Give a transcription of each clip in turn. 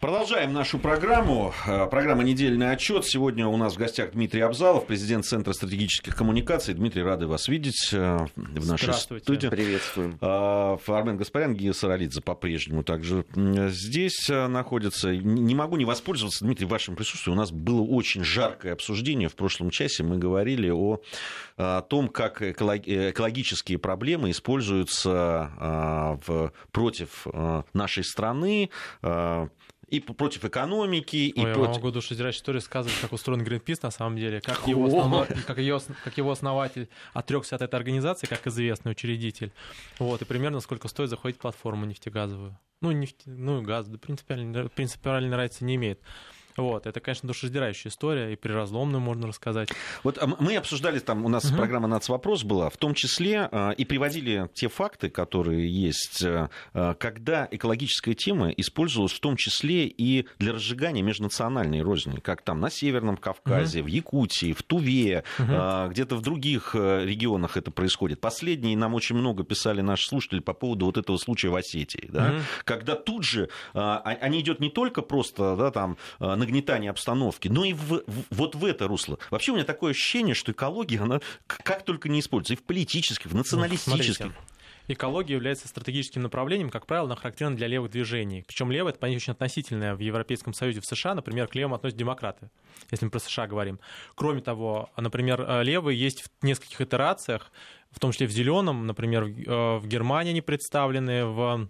Продолжаем нашу программу. Э, программа «Недельный отчет». Сегодня у нас в гостях Дмитрий Абзалов, президент Центра стратегических коммуникаций. Дмитрий, рады вас видеть э, в нашей студии. Приветствуем. Э, Армен Гаспарян, Гия Саралидзе по-прежнему также здесь находится. Не могу не воспользоваться, Дмитрий, вашим присутствием. У нас было очень жаркое обсуждение в прошлом часе. Мы говорили о том, как экологические проблемы используются против нашей страны и против экономики, Ой, и я против... могу душераздирающую историю сказать, как устроен Greenpeace на самом деле, как его, основно... как, ее... как его основатель отрекся от этой организации, как известный учредитель, вот, и примерно сколько стоит заходить в платформу нефтегазовую. Ну, нефть, ну, газ, да, принципиально, принципиально разницы не имеет. Вот, это, конечно, душераздирающая история, и при разломную можно рассказать. Вот а, мы обсуждали, там у нас угу. программа «Нацвопрос» была, в том числе а, и приводили те факты, которые есть, а, когда экологическая тема использовалась в том числе и для разжигания межнациональной розни, как там на Северном Кавказе, угу. в Якутии, в Туве, угу. где-то в других регионах это происходит. Последние нам очень много писали наши слушатели по поводу вот этого случая в Осетии, да, угу. когда тут же они идет не только просто да, там, нагнетания обстановки, но и в, в, вот в это русло. Вообще у меня такое ощущение, что экология, она как только не используется, и в политических, в националистических. Ну, Экология является стратегическим направлением, как правило, она характерна для левых движений. Причем левое это понятие очень относительное. В Европейском Союзе, в США, например, к левым относятся демократы, если мы про США говорим. Кроме того, например, э, левые есть в нескольких итерациях, в том числе в зеленом, например, в э, Германии они представлены, в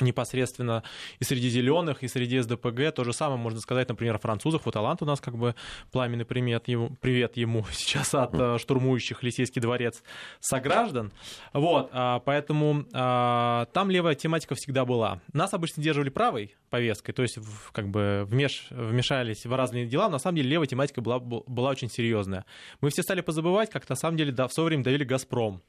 непосредственно и среди зеленых, и среди СДПГ. То же самое можно сказать, например, о французах. Вот Алант у нас как бы пламенный привет ему, привет ему сейчас от uh, штурмующих Лисейский дворец сограждан. Вот, а, поэтому а, там левая тематика всегда была. Нас обычно держали правой повесткой, то есть в, как бы вмеш, вмешались в разные дела, но на самом деле левая тематика была, была очень серьезная. Мы все стали позабывать, как на самом деле да, в свое время давили «Газпром»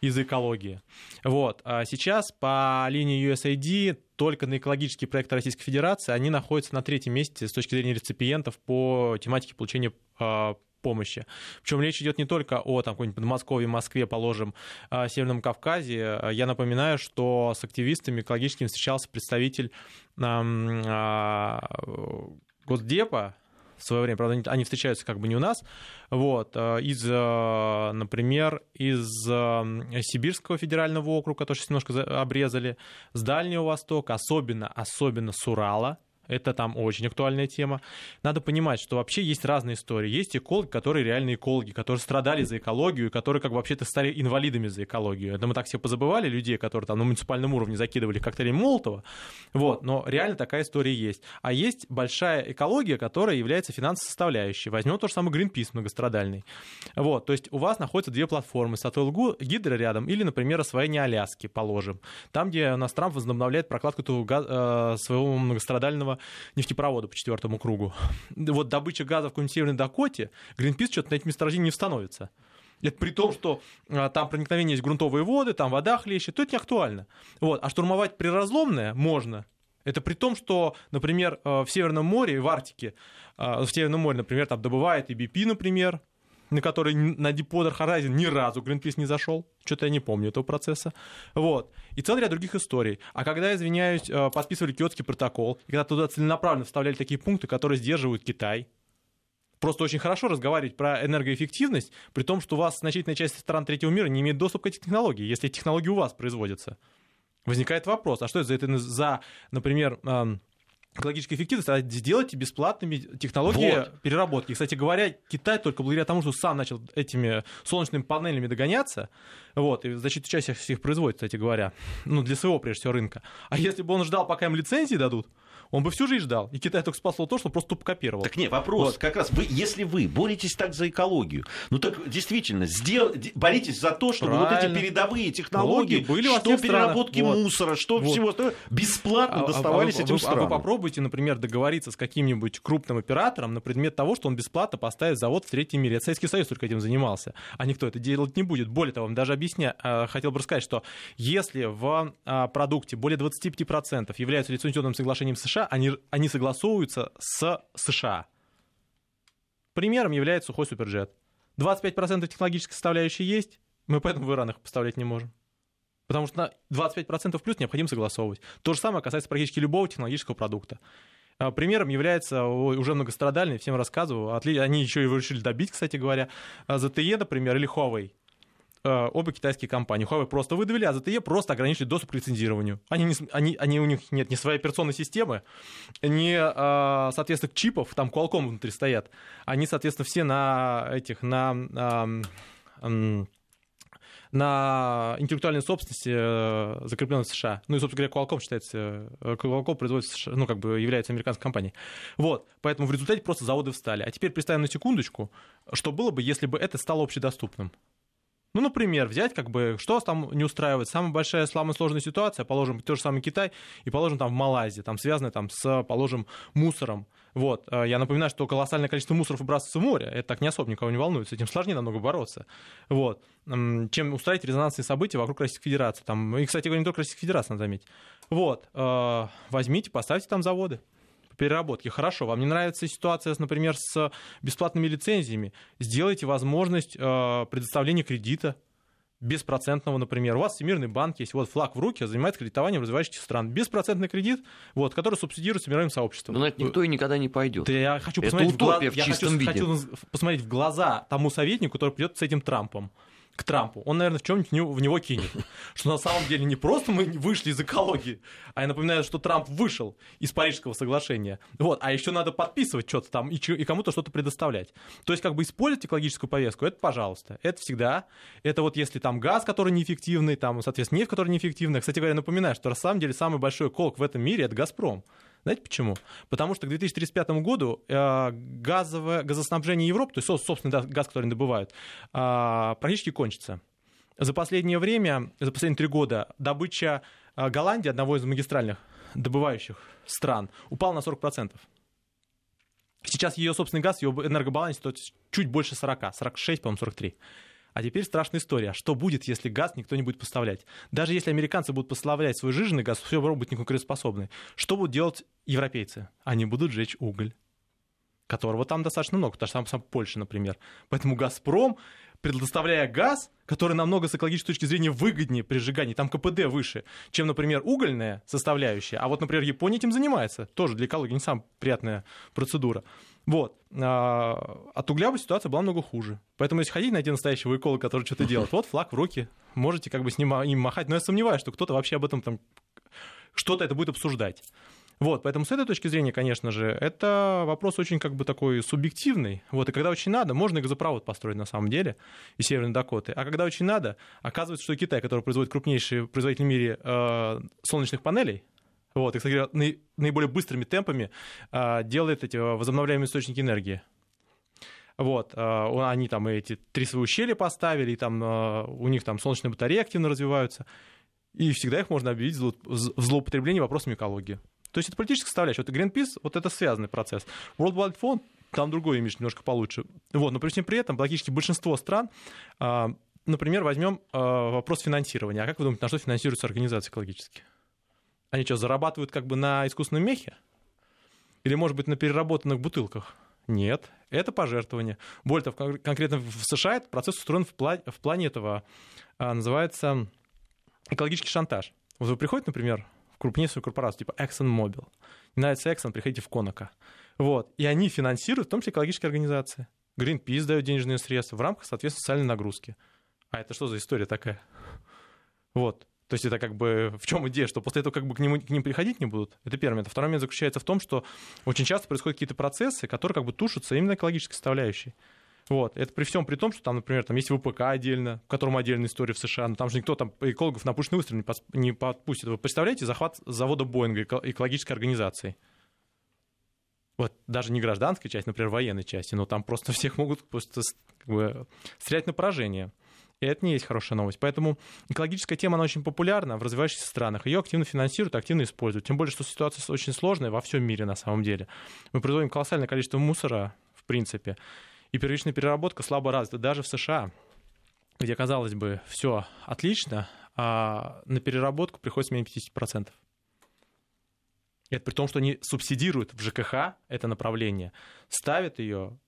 из экологии. Вот. А сейчас по линии USAID только на экологические проекты Российской Федерации они находятся на третьем месте с точки зрения реципиентов по тематике получения э, помощи. Причем речь идет не только о там, какой-нибудь Подмосковье, Москве, положим, э, Северном Кавказе. Я напоминаю, что с активистами экологическими встречался представитель э, Госдепа, в свое время, правда, они встречаются как бы не у нас, вот, э, из, э, например, из э, Сибирского федерального округа, который сейчас немножко обрезали, с Дальнего Востока, особенно, особенно с Урала, это там очень актуальная тема. Надо понимать, что вообще есть разные истории. Есть экологи, которые реальные экологи, которые страдали за экологию, которые как вообще-то стали инвалидами за экологию. Это мы так все позабывали, людей, которые там на муниципальном уровне закидывали коктейли Молотова. Вот, но реально такая история есть. А есть большая экология, которая является финансовой составляющей. Возьмем то же самое Greenpeace многострадальный. Вот, то есть у вас находятся две платформы, Сатойл Гидро рядом или, например, освоение Аляски, положим. Там, где у нас Трамп возобновляет прокладку э, своего многострадального нефтепровода по четвертому кругу. Вот добыча газа в какой-нибудь Северной Дакоте, Гринпис что-то на этих месторождениях не становится. Это при том, что а, там проникновение есть грунтовые воды, там вода хлещет, то это не актуально. Вот. А штурмовать приразломное можно. Это при том, что, например, э, в Северном море, в Арктике, э, в Северном море, например, там добывает и BP, например, на который на Deepwater Horizon ни разу Greenpeace не зашел. Что-то я не помню этого процесса. Вот. И целый ряд других историй. А когда, извиняюсь, э, подписывали Киотский протокол, и когда туда целенаправленно вставляли такие пункты, которые сдерживают Китай, просто очень хорошо разговаривать про энергоэффективность, при том, что у вас значительная часть стран третьего мира не имеет доступа к этим технологиям, если технологии у вас производятся. Возникает вопрос, а что это за, это за например, экологической эффективности, а сделайте бесплатными технологии вот. переработки. кстати говоря, Китай только благодаря тому, что сам начал этими солнечными панелями догоняться, вот, и значительную часть их производит, кстати говоря, ну, для своего, прежде всего, рынка. А если бы он ждал, пока им лицензии дадут, он бы всю жизнь ждал. И Китай только спасло то, что просто тупо копировал. Так нет, вопрос вот. как раз, вы, если вы боретесь так за экологию, ну так действительно, сдел... боритесь за то, чтобы Правильно. вот эти передовые технологии, были что переработки вот. мусора, что вот. всего остального, бесплатно а, а доставались а, а, этим а, странам. А вы попробуйте, например, договориться с каким-нибудь крупным оператором на предмет того, что он бесплатно поставит завод в третьем мире. Это Советский Союз только этим занимался, а никто это делать не будет. Более того, даже объясня, хотел бы рассказать, что если в продукте более 25% являются лицензионным соглашением США, они, они согласовываются с США. Примером является сухой суперджет. 25% технологической составляющей есть, мы поэтому в Иран их поставлять не можем. Потому что на 25% плюс необходимо согласовывать. То же самое касается практически любого технологического продукта. А, примером является уже многострадальный, всем рассказываю, они еще его решили добить, кстати говоря, ZTE, например, или Huawei. Э, оба китайские компании. Huawei просто выдавили, а ZTE просто ограничили доступ к лицензированию. Они, не, они, они, у них нет ни своей операционной системы, ни, э, соответственно, чипов, там Qualcomm внутри стоят. Они, соответственно, все на этих, на на интеллектуальной собственности, э, закрепленной в США. Ну и, собственно говоря, Qualcomm считается, Qualcomm производится, США, ну, как бы является американской компанией. Вот, поэтому в результате просто заводы встали. А теперь представим на секундочку, что было бы, если бы это стало общедоступным. Ну, например, взять, как бы, что там не устраивает? Самая большая, самая сложная ситуация, положим, тот же самый Китай, и положим там в Малайзии, там связанная там с, положим, мусором. Вот. Э, я напоминаю, что колоссальное количество мусоров выбрасывается в море. Это так не особо никого не волнует. С этим сложнее намного бороться. Вот. Чем устраивать резонансные события вокруг Российской Федерации. Там, и, кстати говоря, не только Российской Федерации, надо заметить. Вот. Э, возьмите, поставьте там заводы переработки. Хорошо, вам не нравится ситуация, например, с бесплатными лицензиями. Сделайте возможность э, предоставления кредита беспроцентного, например. У вас Всемирный банк есть, вот флаг в руки, занимается кредитованием развивающихся стран. Беспроцентный кредит, вот, который субсидируется мировым сообществом. Но на это никто и никогда не пойдет. Да я хочу посмотреть, это утопия в, глаз... в я хочу, хочу посмотреть в глаза тому советнику, который придет с этим Трампом к Трампу, он, наверное, в чем-нибудь в него кинет. Что на самом деле не просто мы вышли из экологии, а я напоминаю, что Трамп вышел из Парижского соглашения. Вот, а еще надо подписывать что-то там и, кому-то что-то предоставлять. То есть, как бы использовать экологическую повестку, это пожалуйста. Это всегда. Это вот если там газ, который неэффективный, там, соответственно, нефть, которая неэффективная. Кстати говоря, напоминаю, что на самом деле самый большой колк в этом мире это Газпром. Знаете почему? Потому что к 2035 году э, газовое, газоснабжение Европы, то есть собственный газ, который они добывают, э, практически кончится. За последнее время, за последние три года добыча э, Голландии, одного из магистральных добывающих стран, упала на 40%. Сейчас ее собственный газ, ее энергобаланс стоит чуть больше 40, 46, по-моему, 43. А теперь страшная история. Что будет, если газ никто не будет поставлять? Даже если американцы будут поставлять свой жиженый газ, все равно будет неконкурентоспособны. Что будут делать европейцы? Они будут жечь уголь которого там достаточно много, та же самая Польша, например. Поэтому «Газпром», предоставляя газ, который намного с экологической точки зрения выгоднее при сжигании, там КПД выше, чем, например, угольная составляющая. А вот, например, Япония этим занимается. Тоже для экологии не самая приятная процедура. Вот. А, от угля бы ситуация была много хуже. Поэтому если хотите найти настоящего эколога, который что-то делает, вот флаг в руки, можете как бы с ним им махать. Но я сомневаюсь, что кто-то вообще об этом там что-то это будет обсуждать. Вот, поэтому с этой точки зрения, конечно же, это вопрос очень как бы такой субъективный. Вот, и когда очень надо, можно и газопровод построить на самом деле из Северной Дакоты. А когда очень надо, оказывается, что Китай, который производит крупнейший производитель в мире э, солнечных панелей, вот, и, кстати наиболее быстрыми темпами а, делает эти возобновляемые источники энергии. Вот, а, они там эти три свои ущелья поставили, и там а, у них там солнечные батареи активно развиваются, и всегда их можно объявить в злоупотреблении вопросами экологии. То есть это политическая составляющая. Вот Greenpeace, вот это связанный процесс. World Wide Fund, там другой имидж немножко получше. Вот, но при всем при этом практически большинство стран Например, возьмем вопрос финансирования. А как вы думаете, на что финансируются организации экологические? Они что, зарабатывают как бы на искусственном мехе? Или, может быть, на переработанных бутылках? Нет, это пожертвование. Более того, конкретно в США этот процесс устроен в, плане, в плане этого, а, называется экологический шантаж. Вот вы приходите, например, крупнейшую корпорацию, типа ExxonMobil. Не нравится Exxon, приходите в Конако. Вот. И они финансируют, в том числе экологические организации. Greenpeace дает денежные средства в рамках, соответственно, социальной нагрузки. А это что за история такая? Вот. То есть это как бы в чем идея, что после этого как бы к, нему, к ним приходить не будут? Это первый момент. Второй момент заключается в том, что очень часто происходят какие-то процессы, которые как бы тушатся именно экологической составляющей. Вот. Это при всем при том, что там, например, там есть ВПК отдельно, в котором отдельная история в США, но там же никто там экологов на пушный выстрел не, не подпустит. Вы представляете захват завода Боинга экологической организации? Вот даже не гражданской части, например, военной части, но там просто всех могут просто как бы, стрелять на поражение. И это не есть хорошая новость. Поэтому экологическая тема, она очень популярна в развивающихся странах. Ее активно финансируют, активно используют. Тем более, что ситуация очень сложная во всем мире на самом деле. Мы производим колоссальное количество мусора, в принципе. И первичная переработка слабо развита. Даже в США, где, казалось бы, все отлично, а на переработку приходится менее 50%. И это при том, что они субсидируют в ЖКХ это направление, ставят ее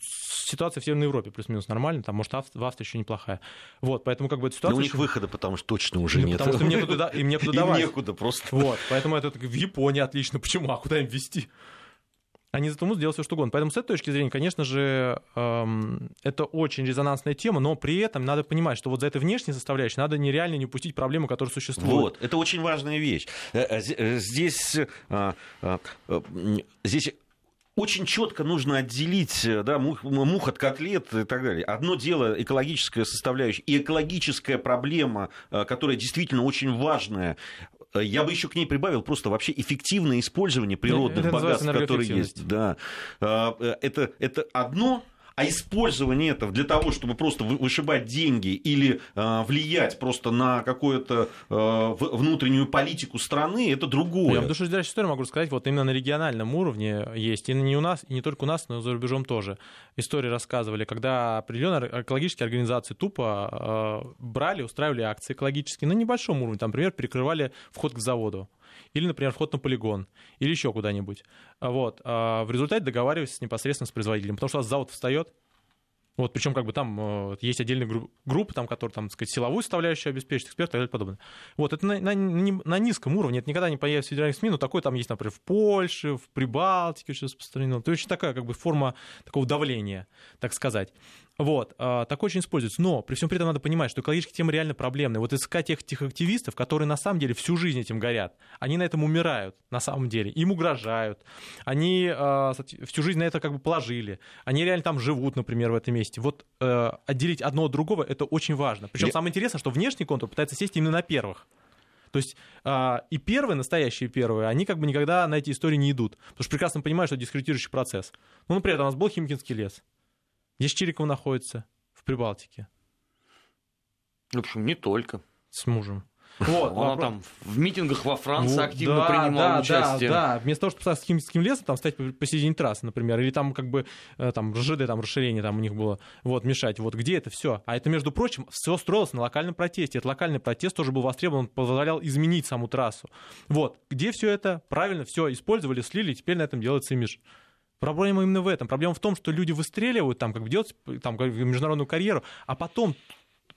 ситуация в Северной Европе плюс-минус нормальная, там, может, в Австрии еще неплохая. Вот, поэтому как бы эта ситуация... Но у них очень... выхода, потому что точно уже ну, нет. Потому что им некуда, им некуда давать. Им некуда просто. Вот, поэтому это в Японии отлично. Почему? А куда им везти? Они за могут сделать все, что угодно. Поэтому с этой точки зрения, конечно же, эм, это очень резонансная тема, но при этом надо понимать, что вот за этой внешней составляющей надо нереально не упустить проблему, которая существует. Вот, это очень важная вещь. Э, э, э, здесь, здесь очень четко нужно отделить да, мух, мух от котлет и так далее. Одно дело экологическая составляющая и экологическая проблема, которая действительно очень важная. Я бы еще к ней прибавил просто вообще эффективное использование природных это богатств, которые есть. Да. Это, это одно, а использование этого для того, чтобы просто вышибать деньги или э, влиять просто на какую-то э, внутреннюю политику страны, это другое. Я в душераздирающей истории могу сказать, вот именно на региональном уровне есть, и не у нас, и не только у нас, но и за рубежом тоже. Истории рассказывали, когда определенные экологические организации тупо э, брали, устраивали акции экологические на небольшом уровне, там, например, перекрывали вход к заводу или, например, вход на полигон, или еще куда-нибудь. Вот. А в результате договариваясь непосредственно с производителем, потому что у вас завод встает, вот, причем как бы там э, есть отдельные группы, группы, там, которые, там, сказать, силовую составляющую обеспечат, эксперты и так далее подобное. Вот, это на, на, на низком уровне, это никогда не появится в федеральных СМИ, но такое там есть, например, в Польше, в Прибалтике очень распространено. Это очень такая как бы форма такого давления, так сказать. Вот, а, так очень используется. Но при всем при этом надо понимать, что экологические темы реально проблемные. Вот искать тех, тех активистов, которые на самом деле всю жизнь этим горят, они на этом умирают, на самом деле. Им угрожают. Они э, всю жизнь на это как бы положили. Они реально там живут, например, в этом месте. Вот э, отделить одно от другого это очень важно. Причем самое интересное, что внешний контур пытается сесть именно на первых. То есть э, и первые, настоящие первые, они как бы никогда на эти истории не идут. Потому что прекрасно понимают, что это дискредитирующий процесс. Ну, например, у нас был Химкинский лес. Где Чирикова находится? В Прибалтике. В общем, не только. С мужем. Вот, Она вопрос... там в митингах во Франции вот, активно да, принимала да, участие. Да, да, вместо того, чтобы стать с химическим лесом, там стать посередине трассы, например, или там как бы э, там ЖД, там расширение там у них было, вот, мешать. Вот где это все? А это, между прочим, все строилось на локальном протесте. Этот локальный протест тоже был востребован, позволял изменить саму трассу. Вот, где все это правильно все использовали, слили, теперь на этом делается имидж. Проблема именно в этом. Проблема в том, что люди выстреливают, там, как делать там, как международную карьеру, а потом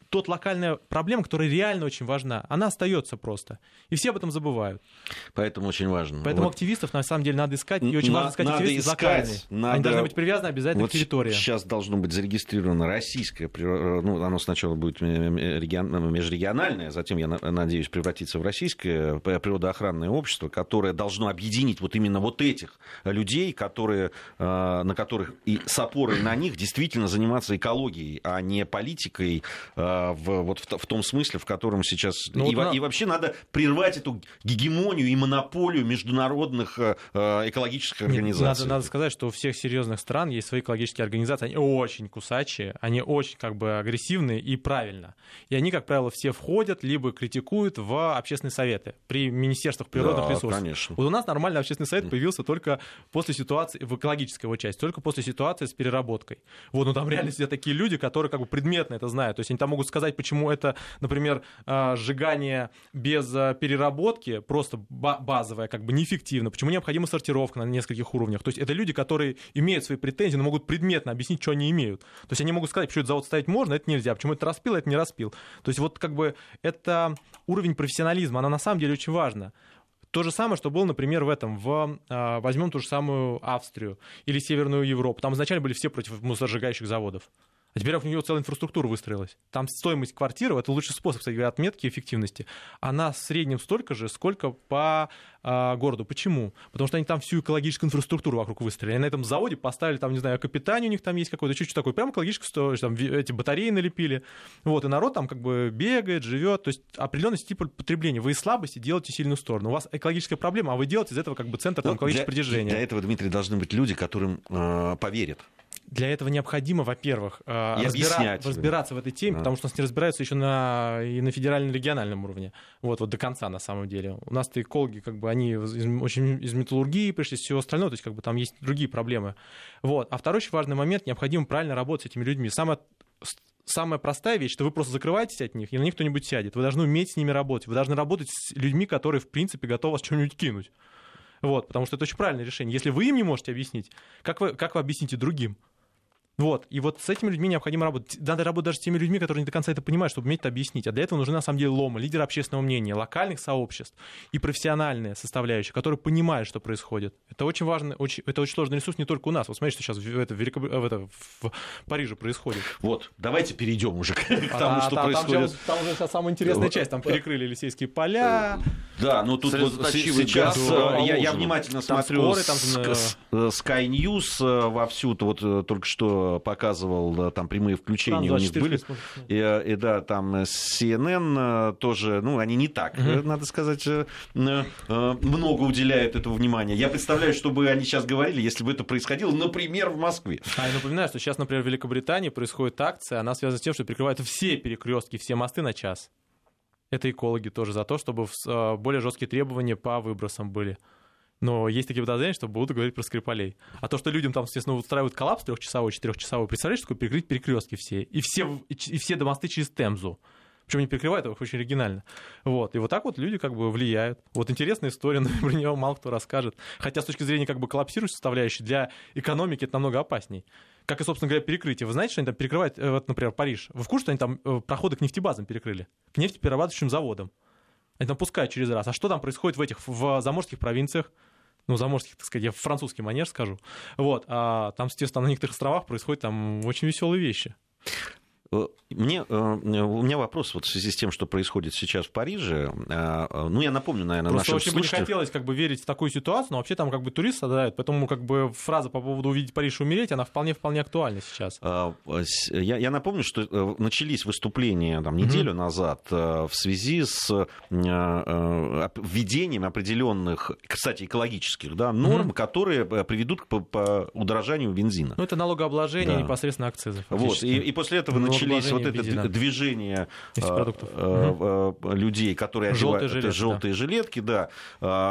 тот локальная проблема, которая реально очень важна, она остается просто. И все об этом забывают. Поэтому очень важно. Поэтому вот. активистов на самом деле надо искать, и очень на, важно искать надо активистов искать, локальные. Надо... Они должны быть привязаны обязательно вот к территории. Сейчас должно быть зарегистрировано российское, ну, оно сначала будет межрегиональное, затем, я надеюсь, превратится в российское природоохранное общество, которое должно объединить вот именно вот этих людей, которые, э, на которых и с опорой на них действительно заниматься экологией, а не политикой, э, в, вот в, в том смысле, в котором сейчас... Ну, и, вот на... и вообще надо прервать эту гегемонию и монополию международных э, э экологических организаций. Нет, надо, надо сказать, что у всех серьезных стран есть свои экологические организации. Они очень кусачие, они очень как бы агрессивные и правильно. И они, как правило, все входят, либо критикуют в общественные советы при министерствах природных да, ресурсов. Конечно. Вот у нас нормальный общественный совет появился только после ситуации, в экологической его части, только после ситуации с переработкой. Вот, ну там реально сидят такие люди, которые как бы предметно это знают. То есть они там могут сказать, почему это, например, а, сжигание без а, переработки, просто базовое, как бы неэффективно, почему необходима сортировка на нескольких уровнях. То есть это люди, которые имеют свои претензии, но могут предметно объяснить, что они имеют. То есть они могут сказать, почему это завод ставить можно, это нельзя, почему это распил, это не распил. То есть вот как бы это уровень профессионализма, она на самом деле очень важна. То же самое, что было, например, в этом, в, а, возьмем ту же самую Австрию или Северную Европу. Там изначально были все против мусоросжигающих заводов. А теперь у него целая инфраструктура выстроилась. Там стоимость квартиры, это лучший способ, кстати говоря, отметки эффективности, она в среднем столько же, сколько по э, городу. Почему? Потому что они там всю экологическую инфраструктуру вокруг выстроили. Они на этом заводе поставили, там, не знаю, капитание у них там есть какое-то, чуть-чуть такое, прям экологическое, там эти батареи налепили. Вот, и народ там как бы бегает, живет. То есть определенный тип потребления. Вы из слабости делаете сильную сторону. У вас экологическая проблема, а вы делаете из этого как бы центр там, экологического для, притяжения. Для этого, Дмитрий, должны быть люди, которым э, поверят. Для этого необходимо, во-первых, э, разбира... разбираться в этой теме, да. потому что у нас не разбираются еще на... и на федеральном и региональном уровне. Вот, вот до конца, на самом деле. У нас-то экологи, как бы, они очень из металлургии пришли, из всего остального, то есть, как бы, там есть другие проблемы. Вот. А второй очень важный момент, необходимо правильно работать с этими людьми. Самое самая простая вещь, что вы просто закрываетесь от них, и на них кто-нибудь сядет. Вы должны уметь с ними работать. Вы должны работать с людьми, которые, в принципе, готовы вас что-нибудь кинуть. Вот, потому что это очень правильное решение. Если вы им не можете объяснить, как вы, как вы объясните другим? Вот. И вот с этими людьми необходимо работать. Надо работать даже с теми людьми, которые не до конца это понимают, чтобы уметь это объяснить. А для этого нужны, на самом деле, ломы, лидеры общественного мнения, локальных сообществ и профессиональные составляющие, которые понимают, что происходит. Это очень важно, очень, это очень сложный ресурс не только у нас. Вот смотрите, что сейчас в, это, в, Великоб... в, это, в Париже происходит. Вот, давайте перейдем уже к тому, а, что там, происходит. Там, там уже сейчас самая интересная часть. Там перекрыли Елисейские поля. Да, ну тут вот сейчас газ, я, я внимательно смотрю там, Sky News вовсю, вот только что показывал, там прямые включения у них были. И, и да, там CNN тоже, ну, они не так, угу. надо сказать, э, э, много уделяют этого внимания. Я представляю, что бы они сейчас говорили, если бы это происходило, например, в Москве. А я напоминаю, что сейчас, например, в Великобритании происходит акция, она связана с тем, что прикрывают все перекрестки, все мосты на час. Это экологи тоже за то, чтобы более жесткие требования по выбросам были. Но есть такие подозрения, что будут говорить про Скрипалей. А то, что людям там, естественно, устраивают коллапс трехчасовой, четырехчасовой, представляешь, такое перекрыть перекрестки все. И все, и все домосты через Темзу. Причем не перекрывают их очень оригинально. Вот. И вот так вот люди как бы влияют. Вот интересная история, но про нее мало кто расскажет. Хотя с точки зрения как бы коллапсирующей составляющей для экономики это намного опасней. Как и, собственно говоря, перекрытие. Вы знаете, что они там перекрывают, э, вот, например, Париж. Вы в курсе, что они там э, проходы к нефтебазам перекрыли? К нефтеперерабатывающим заводам. Они там пускают через раз. А что там происходит в этих в заморских провинциях? Ну, заморских, так сказать, я французский манеж скажу. Вот, а там, естественно, на некоторых островах происходят там очень веселые вещи. Э, мне, э, у меня вопрос вот в связи с тем, что происходит сейчас в Париже. Э, ну, я напомню, наверное, Просто нашим очень слушателям... бы не хотелось как бы верить в такую ситуацию, но вообще там как бы турист страдает, поэтому как бы фраза по поводу увидеть Париж и умереть, она вполне-вполне актуальна сейчас. Я, я напомню, что начались выступления там, неделю mm-hmm. назад в связи с введением определенных, кстати, экологических да, норм, mm-hmm. которые приведут к по удорожанию бензина. Ну, это налогообложение да. непосредственно акцизов. Вот, и, и после этого начались начались вот это введено. движение а, а, людей, которые желтые одевают жилетки, желтые да. жилетки, да.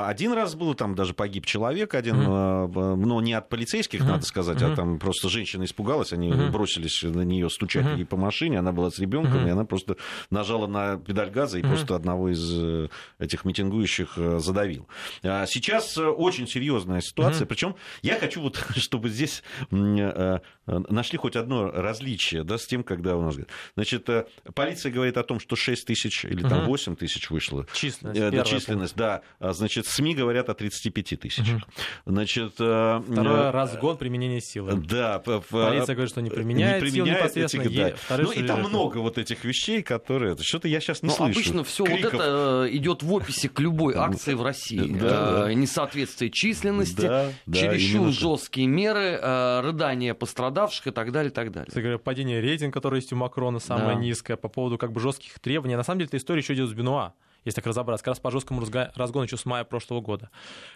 Один раз было, там даже погиб человек один, угу. но не от полицейских, угу. надо сказать, угу. а там просто женщина испугалась, они угу. бросились на нее стучать угу. ей по машине, она была с ребенком, угу. и она просто нажала на педаль газа и угу. просто одного из э, этих митингующих э, задавил. Сейчас э, очень серьезная ситуация, угу. причем я хочу вот, чтобы здесь нашли хоть одно различие, да, с тем, когда у нас говорят. Значит, э, полиция говорит о том, что 6 тысяч или там 8 тысяч вышло. Численность. Э, да, численность, да. А, значит, СМИ говорят о 35 тысячах. Значит, э, Второй разгон применения силы. Да. Полиция говорит, что не применяет, не применяет сил непосредственно. Этих, да. Ну, и там много вот этих вещей, которые... Что-то я сейчас не Но ну, слышу. Обычно все вот это идет в описи к любой акции в России. Да, Несоответствие численности, да, чересчур жесткие меры, рыдания пострадавших и так далее, и так далее. Падение рейтинга, который есть у Макрона, самая да. низкая, по поводу как бы жестких требований. На самом деле, эта история еще идет с Бенуа если так разобраться, как раз по жесткому разгону еще с мая прошлого года.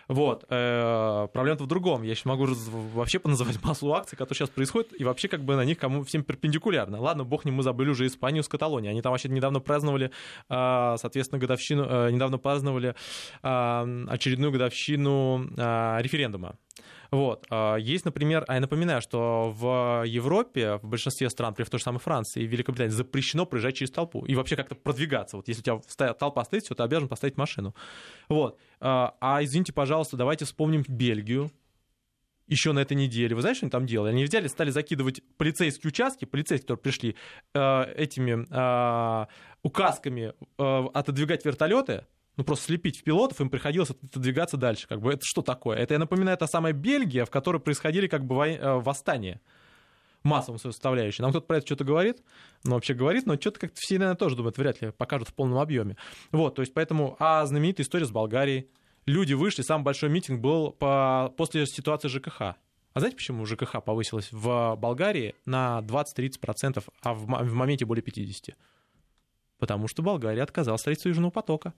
Вот. Э, проблема-то в другом. Я еще могу вообще поназывать массу акций, которые сейчас происходят, и вообще как бы на них кому всем перпендикулярно. Ладно, бог не мы забыли уже Испанию с Каталонией. Они там вообще недавно праздновали, э, соответственно, годовщину, э, недавно праздновали очередную годовщину референдума. Вот. А, есть, например, а я напоминаю, что в Европе, в большинстве стран, например, в той же самой Франции и Великобритании, запрещено проезжать через толпу и вообще как-то продвигаться. Вот если у тебя толпа стоит, все, ты обязан поставить машину. Вот. А, а извините, пожалуйста, давайте вспомним Бельгию, еще на этой неделе. Вы знаете, что они там делали? Они взяли, стали закидывать полицейские участки, полицейские, которые пришли, э, этими э, указками э, отодвигать вертолеты, ну, просто слепить в пилотов, им приходилось отодвигаться дальше. Как бы это что такое? Это, я напоминаю, та самая Бельгия, в которой происходили как бы э, восстания массовым составляющей. Нам кто-то про это что-то говорит, ну, вообще говорит, но что-то как-то все, наверное, тоже думают, вряд ли покажут в полном объеме. Вот, то есть поэтому, а знаменитая история с Болгарией. Люди вышли, самый большой митинг был по, после ситуации ЖКХ. А знаете, почему ЖКХ повысилась в Болгарии на 20-30%, а в, в моменте более 50%? Потому что Болгария отказалась от строительства Южного потока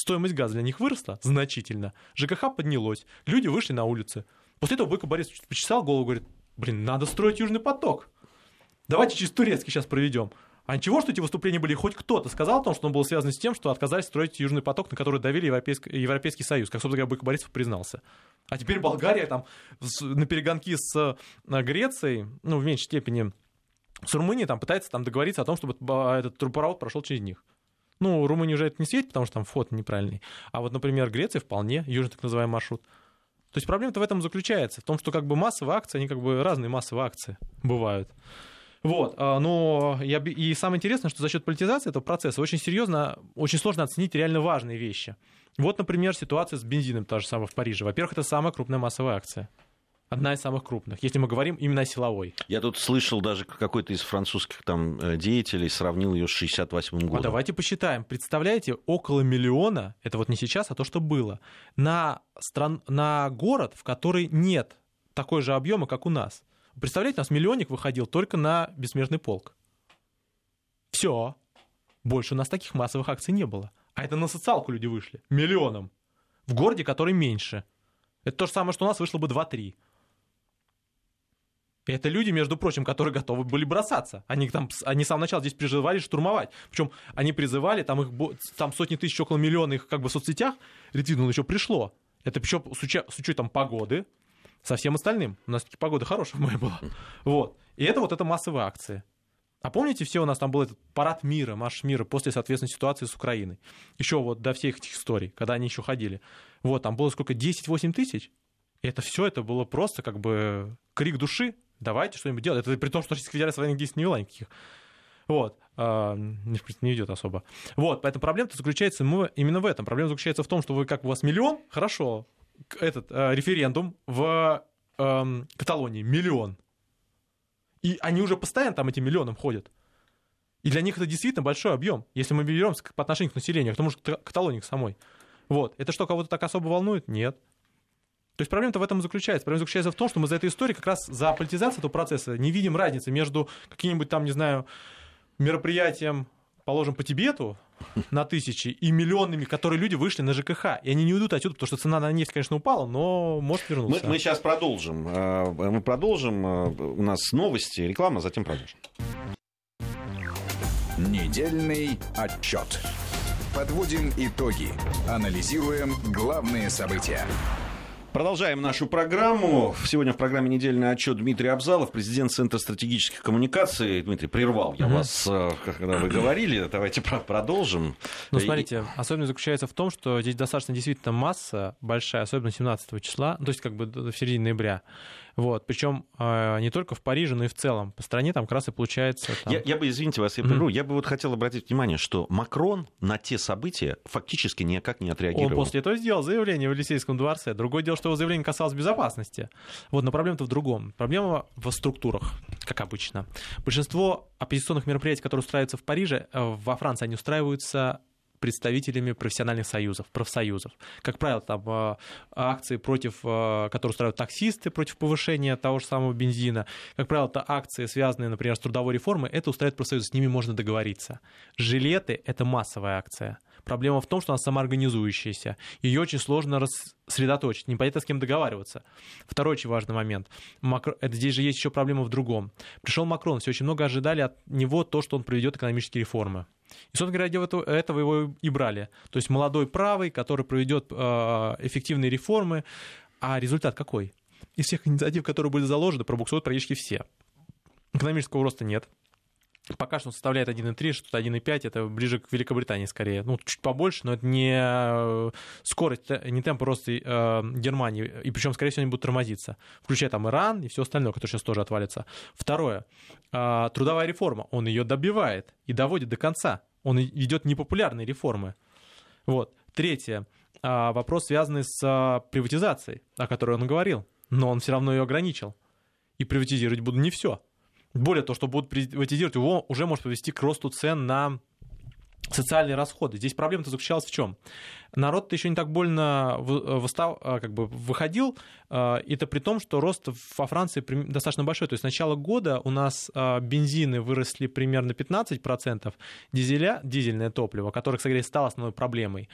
стоимость газа для них выросла значительно, ЖКХ поднялось, люди вышли на улицы. После этого Бойко Борис почесал голову, говорит, блин, надо строить Южный поток. Давайте через Турецкий сейчас проведем. А ничего, что эти выступления были, хоть кто-то сказал о том, что он был связан с тем, что отказались строить Южный поток, на который давили Европейский, Европейский Союз, как, собственно говоря, Бойко Борисов признался. А теперь Болгария там на перегонки с э, Грецией, ну, в меньшей степени с Румынией, там пытается там договориться о том, чтобы этот трубопровод прошел через них. Ну, Румыния уже это не светит, потому что там вход неправильный. А вот, например, Греция вполне, южный так называемый маршрут. То есть проблема-то в этом заключается, в том, что как бы массовые акции, они как бы разные массовые акции бывают. Вот, а, но я, и самое интересное, что за счет политизации этого процесса очень серьезно, очень сложно оценить реально важные вещи. Вот, например, ситуация с бензином, та же самая в Париже. Во-первых, это самая крупная массовая акция. Одна из самых крупных, если мы говорим именно о силовой. Я тут слышал, даже какой-то из французских там э, деятелей сравнил ее с 68 годом. А давайте посчитаем. Представляете, около миллиона, это вот не сейчас, а то, что было, на, стран... на город, в который нет такой же объема, как у нас. Представляете, у нас миллионник выходил только на бессмертный полк. Все. Больше у нас таких массовых акций не было. А это на социалку люди вышли. Миллионом. В городе, который меньше. Это то же самое, что у нас вышло бы 2-3. Это люди, между прочим, которые готовы были бросаться. Они там, они с самого начала здесь призывали штурмовать. Причем они призывали, там их там сотни тысяч, около миллиона их как бы в соцсетях, ретвитнуло еще пришло. Это причем с, уча, с учетом погоды, со всем остальным. У нас погода хорошая мае была. Вот. И это вот это массовые акции. А помните, все у нас там был этот парад мира, марш мира после, соответственно, ситуации с Украиной. Еще вот до всех этих историй, когда они еще ходили. Вот, там было сколько, 10-8 тысяч? И это все, это было просто как бы крик души. Давайте что-нибудь делать. Это при том, что Российская Федерация военных действий не вела никаких. Вот. Не идет особо. Вот, поэтому проблема заключается именно в этом. Проблема заключается в том, что вы как у вас миллион, хорошо, этот э, референдум в э, Каталонии миллион. И они уже постоянно там этим миллионом ходят. И для них это действительно большой объем, если мы берем по отношению к населению, к тому же Каталонии к самой. Вот. Это что, кого-то так особо волнует? Нет. То есть проблема-то в этом заключается. Проблема заключается в том, что мы за этой историей как раз за политизацию этого процесса не видим разницы между каким-нибудь там, не знаю, мероприятием положим, по Тибету на тысячи и миллионами, которые люди вышли на ЖКХ. И они не уйдут отсюда, потому что цена на нефть, конечно, упала, но может вернуться. Мы, мы сейчас продолжим. Э, мы продолжим. Э, у нас новости, реклама, затем продолжим. Недельный отчет. Подводим итоги. Анализируем главные события. Продолжаем нашу программу. Сегодня в программе «Недельный отчет» Дмитрий Абзалов, президент Центра стратегических коммуникаций. Дмитрий, прервал я вас, э, когда вы говорили. Давайте продолжим. Ну, смотрите, особенность заключается в том, что здесь достаточно действительно масса большая, особенно 17 числа, то есть как бы в середине ноября. Вот. Причем э, не только в Париже, но и в целом. По стране там как раз и получается... Там... Я, я бы, извините вас, я прерву, mm-hmm. я бы вот хотел обратить внимание, что Макрон на те события фактически никак не отреагировал. Он после этого сделал заявление в Елисейском дворце. Другое дело, что его заявление касалось безопасности. Вот, но проблема-то в другом. Проблема в структурах, как обычно. Большинство оппозиционных мероприятий, которые устраиваются в Париже, э, во Франции, они устраиваются представителями профессиональных союзов, профсоюзов. Как правило, там э, акции, против, э, которые устраивают таксисты против повышения того же самого бензина. Как правило, это акции, связанные, например, с трудовой реформой, это устраивает профсоюз, с ними можно договориться. Жилеты — это массовая акция. Проблема в том, что она самоорганизующаяся. Ее очень сложно рассредоточить, непонятно с кем договариваться. Второй очень важный момент. Макро... Это здесь же есть еще проблема в другом. Пришел Макрон, все очень много ожидали от него то, что он проведет экономические реформы. И, собственно говоря, ради этого его и брали. То есть молодой правый, который проведет э, эффективные реформы. А результат какой? Из всех инициатив, которые были заложены, пробуксуют практически все. Экономического роста нет. Пока что он составляет 1,3, что-то 1,5, это ближе к Великобритании скорее. Ну, чуть побольше, но это не э, скорость, не темп роста э, Германии. И причем, скорее всего, они будут тормозиться. Включая там Иран и все остальное, которое сейчас тоже отвалится. Второе. Э, трудовая реформа. Он ее добивает и доводит до конца. Он ведет непопулярные реформы. Вот. Третье. Э, вопрос, связанный с э, приватизацией, о которой он говорил. Но он все равно ее ограничил. И приватизировать буду не все более того, что будут приватизировать, его уже может привести к росту цен на социальные расходы. Здесь проблема-то заключалась в чем? Народ-то еще не так больно выстав, а, как бы выходил, и это при том, что рост во Франции достаточно большой. То есть с начала года у нас бензины выросли примерно 15%, дизеля, дизельное топливо, которое, кстати, стало основной проблемой,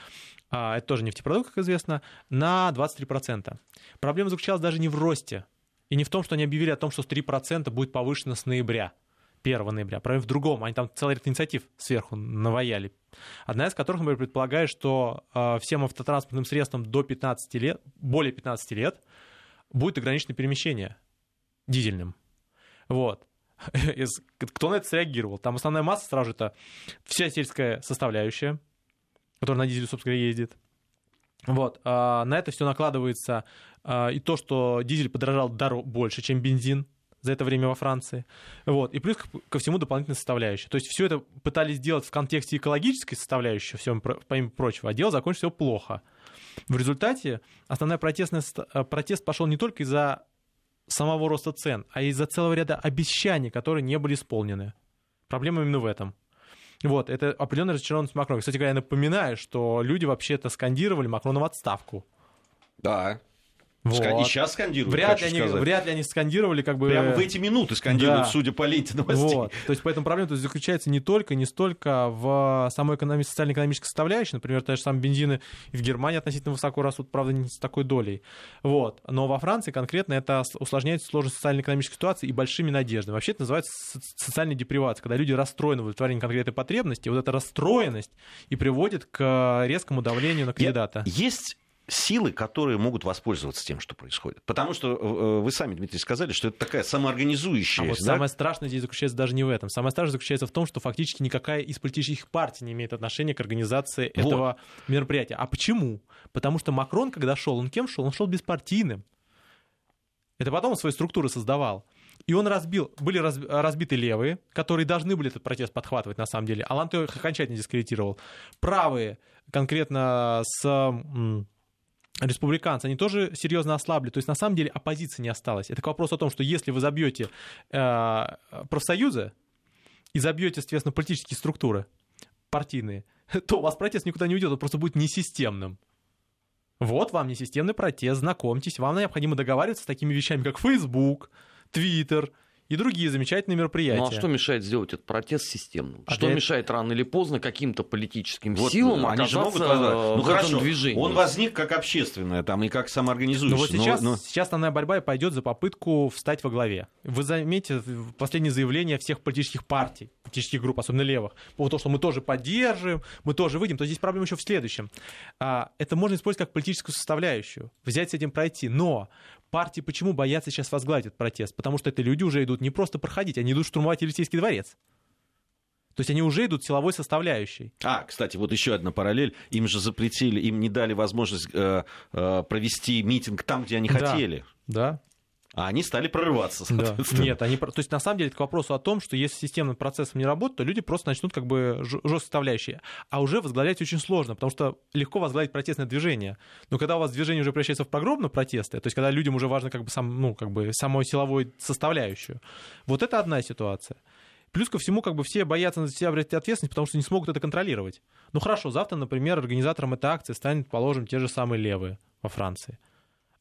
это тоже нефтепродукт, как известно, на 23%. Проблема заключалась даже не в росте и не в том, что они объявили о том, что с 3% будет повышено с ноября. 1 ноября. Проблема в другом. Они там целый ряд инициатив сверху наваяли. Одна из которых, например, предполагает, что э, всем автотранспортным средствам до 15 лет, более 15 лет будет ограничено перемещение дизельным. Вот. Кто на это среагировал? Там основная масса сразу же это вся сельская составляющая, которая на дизеле, собственно, ездит. Вот, на это все накладывается и то, что дизель подорожал больше, чем бензин, за это время во Франции. Вот. И плюс ко всему дополнительная составляющая. То есть все это пытались сделать в контексте экологической составляющей, всем, помимо прочего, а дело закончилось все плохо. В результате основной протестный, э, протест пошел не только из-за самого роста цен, а из-за целого ряда обещаний, которые не были исполнены. Проблема именно в этом. Вот, это определенная разочарованность Макрона. Кстати говоря, я напоминаю, что люди вообще-то скандировали Макрона в отставку. Да, вот. И сейчас скандируют, вряд ли, они, вряд ли они скандировали как бы... Прямо в эти минуты скандируют, да. судя по ленте новостей. Вот. То есть поэтому проблема -то заключается не только, не столько в самой экономи- социально-экономической составляющей, например, те же самые бензины в Германии относительно высоко растут, правда, не с такой долей. Вот. Но во Франции конкретно это усложняет сложность социально-экономической ситуации и большими надеждами. Вообще это называется социальной депривацией, когда люди расстроены в удовлетворении конкретной потребности, вот эта расстроенность и приводит к резкому давлению на кандидата. Есть силы, которые могут воспользоваться тем, что происходит. Потому что э, вы сами, Дмитрий, сказали, что это такая самоорганизующая. А вот да? самое страшное здесь заключается даже не в этом. Самое страшное заключается в том, что фактически никакая из политических партий не имеет отношения к организации вот. этого мероприятия. А почему? Потому что Макрон, когда шел, он кем шел? Он шел беспартийным. Это потом он свои структуры создавал. И он разбил, были разбиты левые, которые должны были этот протест подхватывать на самом деле. Алан их окончательно дискредитировал. Правые, конкретно с республиканцы, они тоже серьезно ослабли. То есть, на самом деле, оппозиции не осталось. Это к вопросу о том, что если вы забьете э, профсоюзы и забьете, соответственно, политические структуры партийные, то у вас протест никуда не уйдет, он просто будет несистемным. Вот вам несистемный протест, знакомьтесь, вам необходимо договариваться с такими вещами, как Facebook, Twitter, и другие замечательные мероприятия. Ну а что мешает сделать этот протест системным? А что для... мешает рано или поздно каким-то политическим вот, силам они же могут ну, в хорошо, этом движении? Он возник как общественное там и как самоорганизующийся. Ну вот сейчас, но, но... сейчас основная борьба пойдет за попытку встать во главе. Вы заметите последние заявления всех политических партий, политических групп, особенно левых, по тому, что мы тоже поддерживаем, мы тоже выйдем. То здесь проблема еще в следующем. А, это можно использовать как политическую составляющую, взять с этим пройти. Но партии почему боятся сейчас возглавить этот протест? Потому что это люди уже идут не просто проходить, они идут штурмовать Елисейский дворец. То есть они уже идут силовой составляющей. А, кстати, вот еще одна параллель. Им же запретили, им не дали возможность э, э, провести митинг там, где они да, хотели. Да а они стали прорываться, Да. Нет, они, то есть на самом деле это к вопросу о том, что если системным процессом не работает, то люди просто начнут как бы жесткие составляющие. А уже возглавлять очень сложно, потому что легко возглавить протестное движение. Но когда у вас движение уже превращается в погромные протесты, то есть когда людям уже важно как бы, сам, ну, как бы самой силовой составляющую, вот это одна ситуация. Плюс ко всему, как бы все боятся на себя брать ответственность, потому что не смогут это контролировать. Ну хорошо, завтра, например, организатором этой акции станет, положим, те же самые левые во Франции.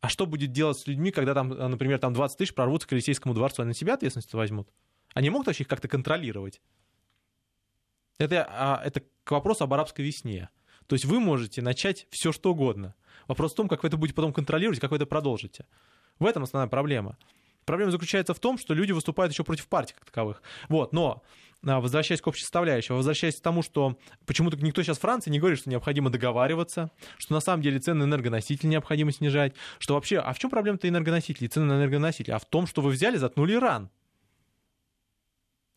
А что будет делать с людьми, когда там, э, например, там 20 тысяч прорвутся к Елисейскому дворцу, они на себя ответственность возьмут? Они могут вообще их как-то контролировать? Это, а, это к вопросу об арабской весне. То есть вы можете начать все что угодно. Вопрос в том, как вы это будете потом контролировать, как вы это продолжите. В этом основная проблема. Проблема заключается в том, что люди выступают еще против партий как таковых. Вот, но а, возвращаясь к общей составляющей, возвращаясь к тому, что почему-то никто сейчас Франции не говорит, что необходимо договариваться, что на самом деле цены на энергоносители необходимо снижать, что вообще, а в чем проблема-то энергоносителей, цены на энергоносители? А в том, что вы взяли, заткнули Иран.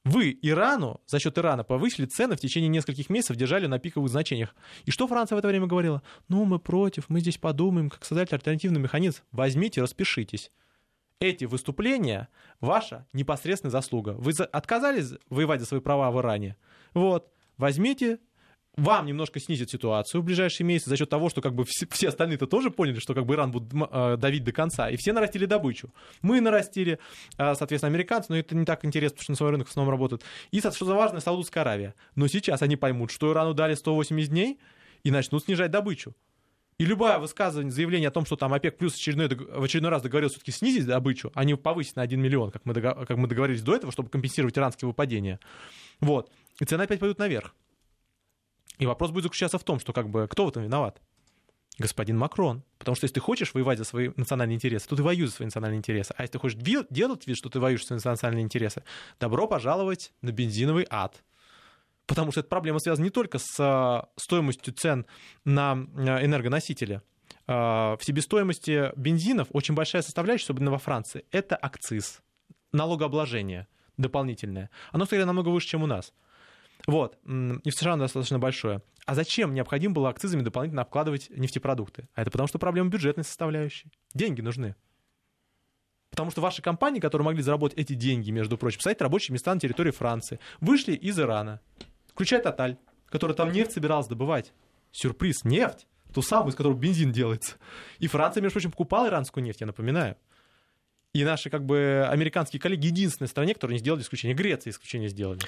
Вы Ирану, за счет Ирана, повысили цены в течение нескольких месяцев, держали на пиковых значениях. И что Франция в это время говорила? Ну, мы против, мы здесь подумаем, как создать альтернативный механизм. Возьмите, распишитесь эти выступления ваша непосредственная заслуга. Вы отказались воевать за свои права в Иране. Вот, возьмите, вам немножко снизит ситуацию в ближайшие месяцы за счет того, что как бы все, остальные-то тоже поняли, что как бы Иран будет э, давить до конца, и все нарастили добычу. Мы нарастили, э, соответственно, американцы, но это не так интересно, потому что на свой рынок в основном работают. И, что важно, Саудовская Аравия. Но сейчас они поймут, что Ирану дали 180 дней и начнут снижать добычу. И любое высказывание, заявление о том, что там ОПЕК плюс очередной, в очередной раз договорился все-таки снизить добычу, а не повысить на 1 миллион, как мы, договор, как мы договорились до этого, чтобы компенсировать иранские выпадения. Вот. И цены опять пойдут наверх. И вопрос будет заключаться в том, что как бы кто в этом виноват? Господин Макрон. Потому что если ты хочешь воевать за свои национальные интересы, то ты воюешь за свои национальные интересы. А если ты хочешь делать вид, что ты воюешь за свои национальные интересы, добро пожаловать на бензиновый ад потому что эта проблема связана не только с а, стоимостью цен на а, энергоносители. А, в себестоимости бензинов очень большая составляющая, особенно во Франции, это акциз, налогообложение дополнительное. Оно, кстати, намного выше, чем у нас. Вот. И в США достаточно большое. А зачем необходимо было акцизами дополнительно обкладывать нефтепродукты? А это потому что проблема бюджетной составляющей. Деньги нужны. Потому что ваши компании, которые могли заработать эти деньги, между прочим, создать рабочие места на территории Франции, вышли из Ирана, включая Тоталь, который там нефть собирался добывать. Сюрприз, нефть, ту самую, из которой бензин делается. И Франция, между прочим, покупала иранскую нефть, я напоминаю. И наши как бы американские коллеги единственная стране, которая не сделали исключение. Греция исключение сделали.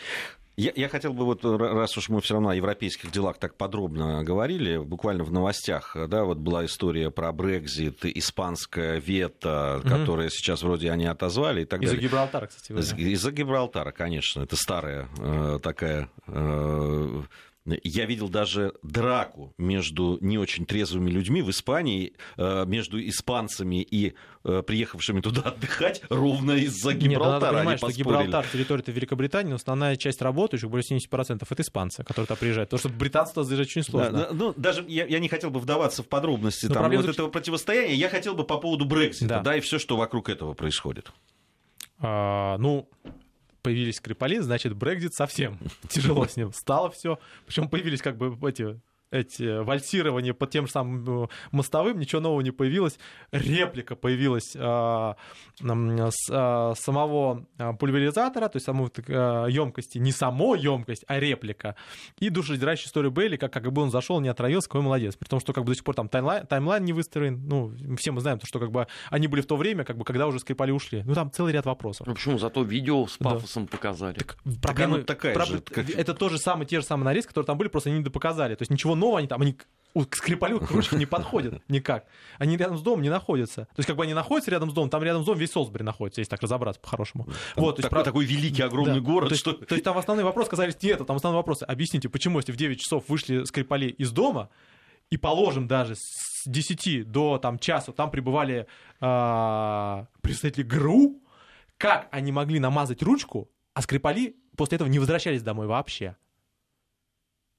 Я, я хотел бы, вот, раз уж мы все равно о европейских делах так подробно говорили, буквально в новостях, да, вот была история про Брекзит, испанское вето, угу. которое сейчас вроде они отозвали и так Из-за далее. Из-за Гибралтара, кстати. Из-за Гибралтара, конечно. Это старая э, такая э, я видел даже драку между не очень трезвыми людьми в Испании, э, между испанцами и э, приехавшими туда отдыхать ровно из-за Гибралтара. Нет, надо понимать, что Гибралтар территория это Великобритании, но основная часть работающих, более 70%, это испанцы, которые туда приезжают. Потому что британцы туда заезжать очень сложно. Да, ну, даже я, я не хотел бы вдаваться в подробности там, вот этого противостояния. Я хотел бы по поводу Брексита, да. да, и все, что вокруг этого происходит. А, ну, появились Скрипали, значит, Брекзит совсем тяжело с ним стало все. Причем появились как бы эти эти вальсирования под тем же самым э, мостовым, ничего нового не появилось. Реплика появилась а, с а, самого а, пульверизатора, то есть самой а, емкости, не само емкость, а реплика. И душераздирающая история Бейли, как, как бы он зашел, не отравился, какой молодец. При том, что как бы до сих пор там таймлайн, таймлайн не выстроен. Ну, все мы знаем, что как бы они были в то время, как бы, когда уже Скрипали ушли. Ну, там целый ряд вопросов. Ну, почему? Зато видео с пафосом да. показали. Так, проблема, такая проб... же. Как... Это тоже самые, те же самые нарезки, которые там были, просто они не допоказали. То есть ничего нового они там, они к Скрипалю к ручке не подходят никак. Они рядом с домом не находятся. То есть, как бы они находятся рядом с домом, там рядом с домом весь Солсбери находится, если так разобраться по-хорошему. Вот, есть, такой, про... такой великий, огромный да. город. То есть, что... то есть, там основные вопросы казались не это, там основные вопросы. Объясните, почему, если в 9 часов вышли Скрипали из дома, и положим даже с 10 до там, часу, там пребывали э, представители ГРУ, как они могли намазать ручку, а Скрипали после этого не возвращались домой вообще?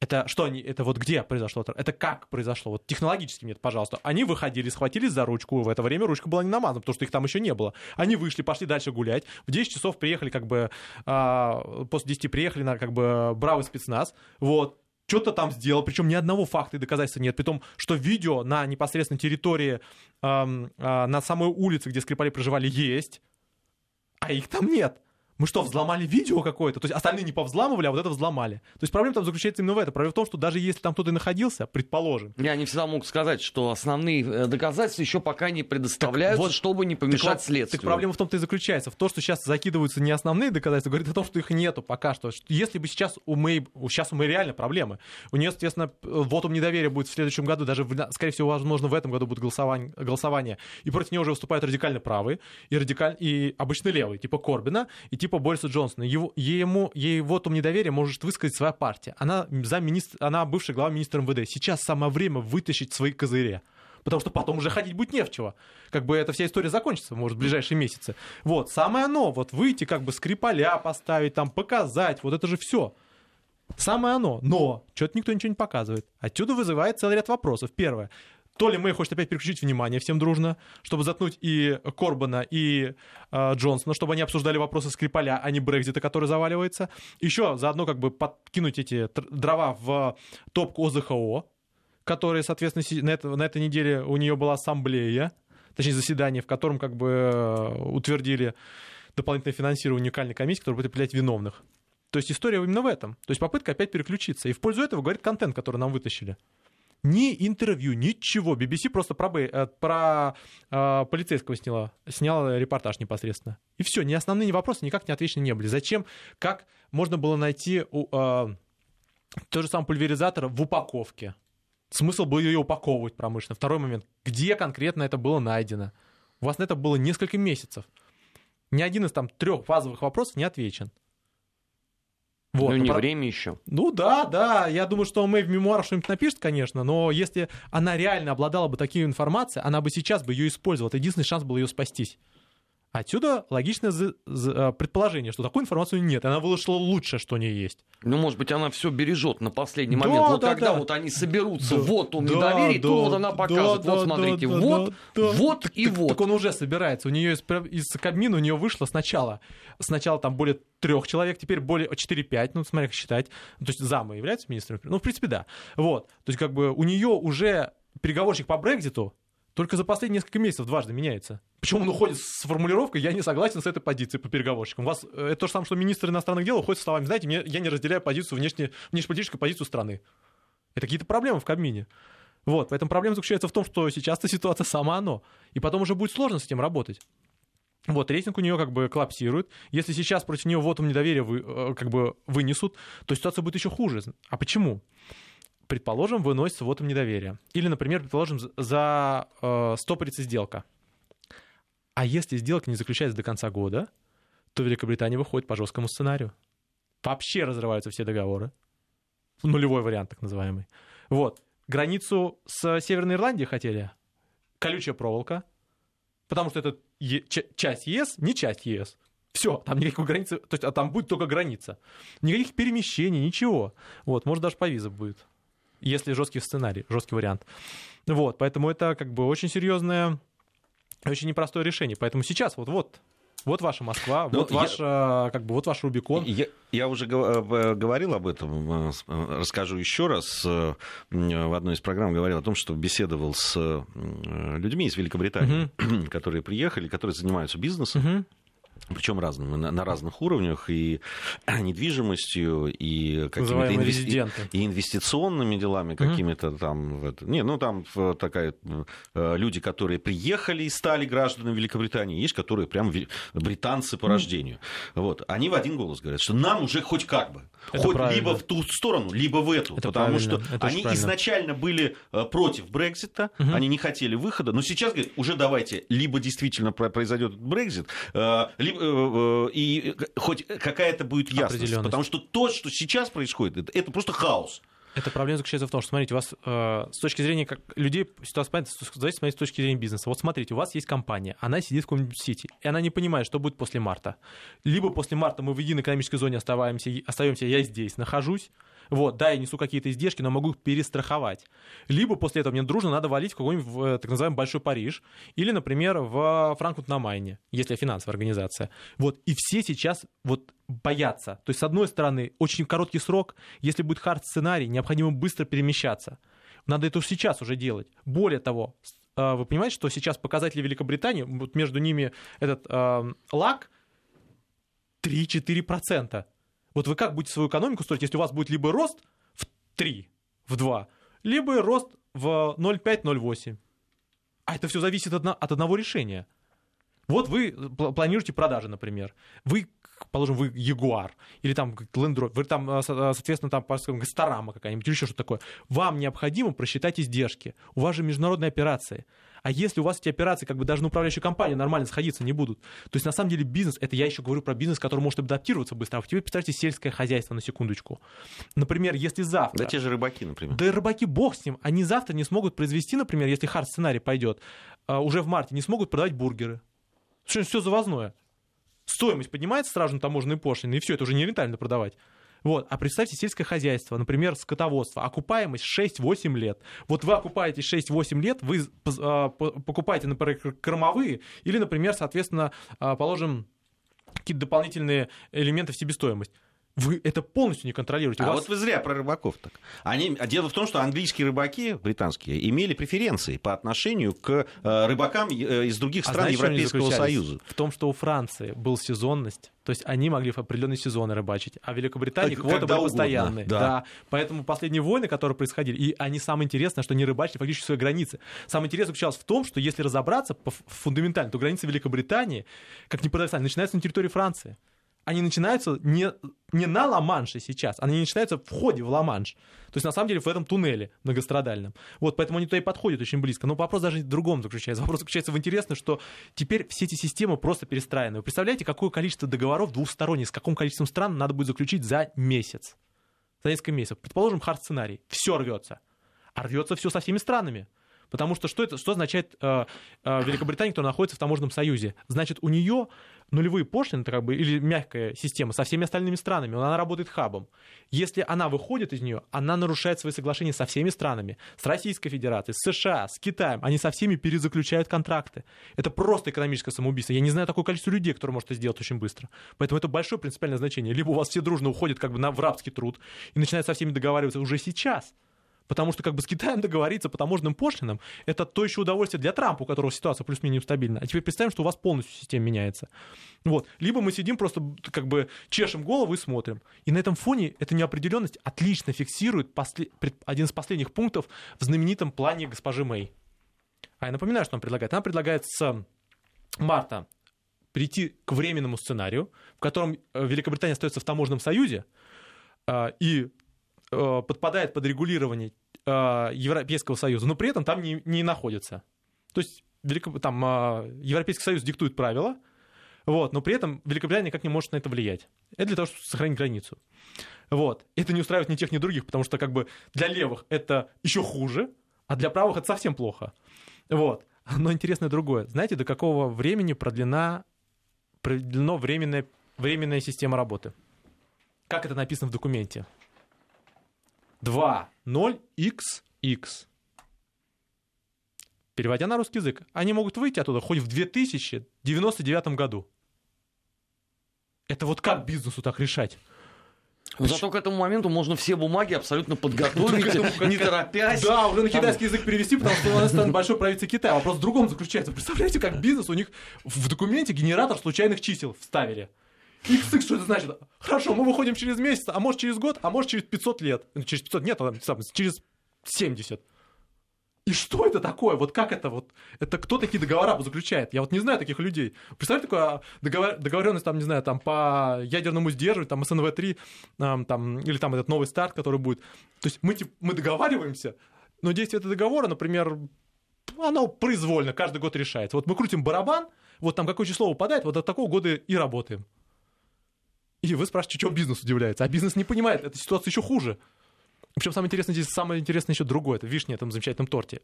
Это что они, это вот где произошло? Это как произошло? Вот технологически нет, пожалуйста. Они выходили, схватились за ручку. В это время ручка была не намазана, потому что их там еще не было. Они вышли, пошли дальше гулять. В 10 часов приехали, как бы, а, после 10 приехали на, как бы, бравый спецназ. Вот, что-то там сделал, причем ни одного факта и доказательства нет, при том, что видео на непосредственной территории, эм, э, на самой улице, где Скрипали проживали, есть, а их там нет мы что, взломали видео какое-то? То есть остальные не повзламывали, а вот это взломали. То есть проблема там заключается именно в этом. Проблема в том, что даже если там кто-то и находился, предположим. Я не всегда могут сказать, что основные э, доказательства еще пока не предоставляются, вот, чтобы не помешать так, следствию. Так проблема в том-то и заключается. В том, что сейчас закидываются не основные доказательства, говорит о том, что их нету пока что. Если бы сейчас у Мэй, сейчас у Мэй реально проблемы. У нее, соответственно, вот у недоверия будет в следующем году, даже, скорее всего, возможно, в этом году будет голосование, голосование. И против нее уже выступают радикально правые и, радикаль... и обычно левые, типа Корбина и типа Бориса Джонсона его, ему, ей вотум недоверия может высказать своя партия. Она, замминистр, она бывший глава министра МВД. Сейчас самое время вытащить свои козыри потому что потом уже ходить будет не в чего. Как бы эта вся история закончится, может, в ближайшие месяцы. Вот, самое оно, вот выйти, как бы скрипаля поставить, там, показать, вот это же все. Самое оно. Но что-то никто ничего не показывает. Отсюда вызывает целый ряд вопросов. Первое. То ли Мэй хочет опять переключить внимание всем дружно, чтобы заткнуть и Корбана, и э, Джонсона, чтобы они обсуждали вопросы Скрипаля, а не Брекзита, который заваливается. Еще заодно как бы подкинуть эти дрова в топку ОЗХО, которые, соответственно, на, это, на этой неделе у нее была ассамблея, точнее заседание, в котором как бы э, утвердили дополнительное финансирование уникальной комиссии, которая будет определять виновных. То есть история именно в этом. То есть попытка опять переключиться. И в пользу этого говорит контент, который нам вытащили ни интервью, ничего. BBC просто про, э, про э, полицейского сняла, сняла репортаж непосредственно. И все, ни основные вопросы никак не отвечены не были. Зачем, как можно было найти у, э, тот же самый пульверизатор в упаковке? Смысл был ее упаковывать промышленно. Второй момент. Где конкретно это было найдено? У вас на это было несколько месяцев. Ни один из там трех базовых вопросов не отвечен. Вот, ну, не про... время еще. Ну да, да. Я думаю, что Мэй в мемуарах что-нибудь напишет, конечно, но если она реально обладала бы такой информацией, она бы сейчас бы ее использовала. Это единственный шанс был ее спастись. Отсюда логичное э, предположение, что такой информации нет, она вышла лучше, что не есть. Ну, может быть, она все бережет на последний момент. Да, вот да, когда да. вот они соберутся, да, вот он да, недоверие, да, то вот она покажет, да, вот смотрите, да, вот, да, вот так, и так, вот. Так он уже собирается. У нее из, из Кабмина у нее вышло сначала, сначала там более трех человек, теперь более 4-5, ну, смотря как считать. Ну, то есть замы являются министрами? Ну, в принципе, да. Вот. То есть, как бы у нее уже переговорщик по Брекзиту только за последние несколько месяцев дважды меняется. Почему он уходит с формулировкой «я не согласен с этой позицией по переговорщикам». У вас э, это то же самое, что министр иностранных дел уходит со словами «знаете, мне, я не разделяю позицию, внешне, внешнеполитическую позицию страны». Это какие-то проблемы в Кабмине. Вот, поэтому проблема заключается в том, что сейчас-то ситуация сама оно. И потом уже будет сложно с этим работать. Вот, рейтинг у нее как бы коллапсирует. Если сейчас против нее вот недоверия вы, э, как бы вынесут, то ситуация будет еще хуже. А почему? Предположим, выносится вотом недоверия. Или, например, предположим, за э, стопорится сделка. А если сделка не заключается до конца года, то Великобритания выходит по жесткому сценарию. Вообще разрываются все договоры. Нулевой вариант, так называемый. Вот. Границу с Северной Ирландией хотели. Колючая проволока. Потому что это е- часть ЕС, не часть ЕС. Все, там никакой границы, то есть а там будет только граница. Никаких перемещений, ничего. Вот, может, даже по виза будет если жесткий сценарий, жесткий вариант. Вот, поэтому это как бы очень серьезное, очень непростое решение. Поэтому сейчас вот вот вот ваша Москва, ну, вот, ваш, я, как бы, вот ваш Рубикон. Я, я уже э, говорил об этом, э, э, расскажу еще раз. В одной из программ говорил о том, что беседовал с людьми из Великобритании, угу. которые приехали, которые занимаются бизнесом. Угу причем разными, на, на разных уровнях, и недвижимостью, и какими-то инвести... и инвестиционными делами какими-то mm-hmm. там. Не, ну там такая э, люди, которые приехали и стали гражданами Великобритании, есть, которые прям британцы по mm-hmm. рождению. Вот. Они в один голос говорят, что нам уже хоть как бы, это хоть правильно. либо в ту сторону, либо в эту, это потому правильно. что это они изначально были э, против Брекзита, mm-hmm. они не хотели выхода, но сейчас говорят, уже давайте, либо действительно произойдет Брекзит, э, либо Э, э, и хоть какая-то будет ясность. Потому что то, что сейчас происходит, это просто хаос. Эта проблема заключается в том, что, смотрите, у вас э, с точки зрения как, людей ситуация понятна, давайте смотреть с точки зрения бизнеса. Вот смотрите, у вас есть компания, она сидит в каком-нибудь сити, и она не понимает, что будет после марта. Либо после марта мы в единой экономической зоне оставаемся, остаемся, я здесь нахожусь, вот, да, я несу какие-то издержки, но могу их перестраховать. Либо после этого мне дружно надо валить в какой-нибудь э, так называемый Большой Париж, или, например, в Франкфурт на Майне, если финансовая организация. Вот, и все сейчас вот боятся. То есть, с одной стороны, очень короткий срок, если будет хард-сценарий, необходимо быстро перемещаться. Надо это сейчас уже делать. Более того, э, вы понимаете, что сейчас показатели Великобритании, вот между ними этот э, лак 3-4%. Вот вы как будете свою экономику строить, если у вас будет либо рост в 3, в 2, либо рост в 0,5-0,8. А это все зависит от, от одного решения. Вот вы планируете продажи, например. Вы, положим, вы Ягуар или там Land Rover, вы там, а, соответственно, там, Гасторама какая-нибудь или еще что-то такое. Вам необходимо просчитать издержки. У вас же международные операции. А если у вас эти операции, как бы даже на управляющей компании нормально сходиться не будут, то есть на самом деле бизнес, это я еще говорю про бизнес, который может адаптироваться быстро. А теперь представьте сельское хозяйство на секундочку. Например, если завтра... Да те же рыбаки, например. Да и рыбаки, бог с ним. Они завтра не смогут произвести, например, если хард-сценарий пойдет, уже в марте не смогут продавать бургеры. Что все завозное. Стоимость поднимается сразу на таможенные пошлины, и все, это уже не рентабельно продавать. Вот. А представьте сельское хозяйство, например, скотоводство, окупаемость 6-8 лет. Вот вы окупаете 6-8 лет, вы а, покупаете, например, кормовые или, например, соответственно, а, положим какие-то дополнительные элементы в себестоимость. Вы это полностью не контролируете. А вас... вот вы зря про рыбаков так. Они... А дело в том, что английские рыбаки, британские, имели преференции по отношению к э, рыбакам э, из других а стран знаете, Европейского Союза. В том, что у Франции был сезонность, то есть они могли в определенные сезоны рыбачить, а в Великобритании так, квоты были постоянные. Да. да. Поэтому последние войны, которые происходили, и они самое интересное, что не рыбачили фактически свои границы. Самое интересное заключалось в том, что если разобраться фундаментально, то границы Великобритании, как ни парадоксально, начинаются на территории Франции они начинаются не, не на Ла-Манше сейчас, они начинаются в ходе в Ла-Манш. То есть, на самом деле, в этом туннеле многострадальном. Вот, поэтому они туда и подходят очень близко. Но вопрос даже в другом заключается. Вопрос заключается в интересном, что теперь все эти системы просто перестраиваны. Вы представляете, какое количество договоров двухсторонних, с каким количеством стран надо будет заключить за месяц? За несколько месяцев. Предположим, хард-сценарий. Все рвется. А рвется все со всеми странами. Потому что что, это, что означает э, э, Великобритания, которая находится в таможенном союзе? Значит, у нее нулевые пошлины, как бы, или мягкая система со всеми остальными странами, она работает хабом. Если она выходит из нее, она нарушает свои соглашения со всеми странами, с Российской Федерацией, с США, с Китаем. Они со всеми перезаключают контракты. Это просто экономическое самоубийство. Я не знаю такое количество людей, которые может это сделать очень быстро. Поэтому это большое принципиальное значение. Либо у вас все дружно уходят как бы на, в рабский труд и начинают со всеми договариваться уже сейчас – Потому что как бы с Китаем договориться по таможенным пошлинам, это то еще удовольствие для Трампа, у которого ситуация плюс-минус стабильна. А теперь представим, что у вас полностью система меняется. Вот. Либо мы сидим просто как бы чешем голову и смотрим. И на этом фоне эта неопределенность отлично фиксирует после... один из последних пунктов в знаменитом плане госпожи Мэй. А я напоминаю, что она предлагает. Она предлагает с марта прийти к временному сценарию, в котором э, Великобритания остается в таможенном союзе, а, и Э, подпадает под регулирование э, Европейского Союза, но при этом там не, не находится. То есть там, э, Европейский Союз диктует правила, вот, но при этом Великобритания никак не может на это влиять. Это для того, чтобы сохранить границу. Вот. Это не устраивает ни тех, ни других, потому что как бы для левых это еще хуже, а для правых это совсем плохо. Вот. Но интересное другое. Знаете, до какого времени продлена, продлено временная, временная система работы? Как это написано в документе? 2, 0, x, x. Переводя на русский язык, они могут выйти оттуда хоть в 2099 году. Это вот как бизнесу так решать? Но зато к этому моменту можно все бумаги абсолютно подготовить, не торопясь. Да, уже на китайский язык перевести, потому что у нас станет большой правительство Китая. Вопрос в другом заключается. Представляете, как бизнес у них в документе генератор случайных чисел вставили. XX, что это значит? Хорошо, мы выходим через месяц, а может через год, а может через 500 лет. Ну, через 500 нет, а через 70. И что это такое? Вот как это вот? Это кто такие договора заключает? Я вот не знаю таких людей. Представьте, такое договор, договоренность, там, не знаю, там по ядерному сдерживанию, там СНВ-3, там, или там этот новый старт, который будет. То есть мы, типа, мы договариваемся, но действие этого договора, например, оно произвольно, каждый год решается. Вот мы крутим барабан, вот там какое число выпадает, вот от такого года и работаем. И вы спрашиваете, что бизнес удивляется. А бизнес не понимает, эта ситуация еще хуже. Причем самое интересное здесь, самое интересное еще другое, это вишня в этом замечательном торте.